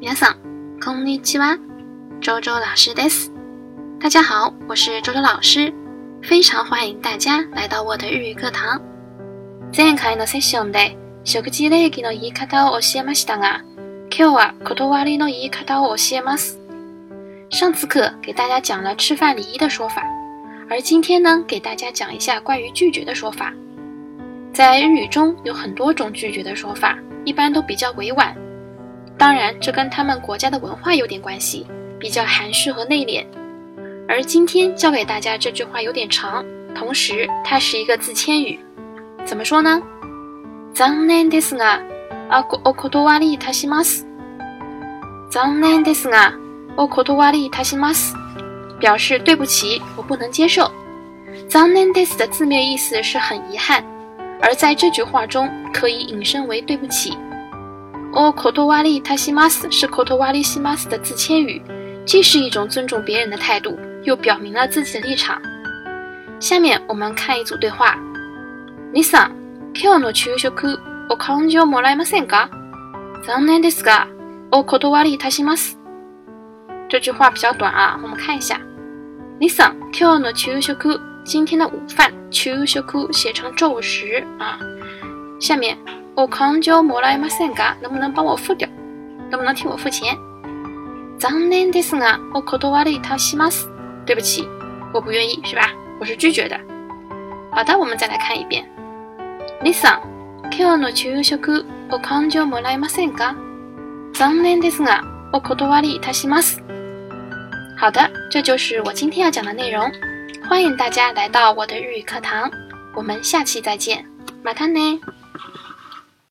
皆さん、こんにちは。周周老师です。大家好，我是周周老师，非常欢迎大家来到我的日语课堂。前回のセッションで食事礼儀の言い方を教えましたが、今日は断りの言い方を教えます。上次课给大家讲了吃饭礼仪的说法，而今天呢，给大家讲一下关于拒绝的说法。在日语中有很多种拒绝的说法，一般都比较委婉。 当然，这跟他们国家的文化有点关系，比较含蓄和内敛。而今天教给大家这句话有点长，同时它是一个自谦语，怎么说呢？残念ですが、お断りいたします。残念ですが、お断りいたします。表示对不起，我不能接受。残念です的字面意思是很遗憾，而在这句话中可以引申为对不起。 o kotowari tashimasu 是 kotowari shimasu 的自谦语，既是一种尊重别人的态度，又表明了自己的立场。下面我们看一组对话。リサ、今日の昼食お勘定もらえませんか？残念ですが、お断りいたします。这句话比较短啊，我们看一下。リサ、今日の昼食，今天的午饭，昼食写成昼食啊。下面。 我康就莫来马三嘎，能不能帮我付掉？能不能替我付钱？残念ですが、我断りたします。对不起，我不愿意，是吧？我是拒绝的。好的，我们再来看一遍。リサ、今日の昼食お勘定もらえませんか？残念ですが、我断りたします。好的，这就是我今天要讲的内容。欢迎大家来到我的日语课堂，我们下期再见，马たね。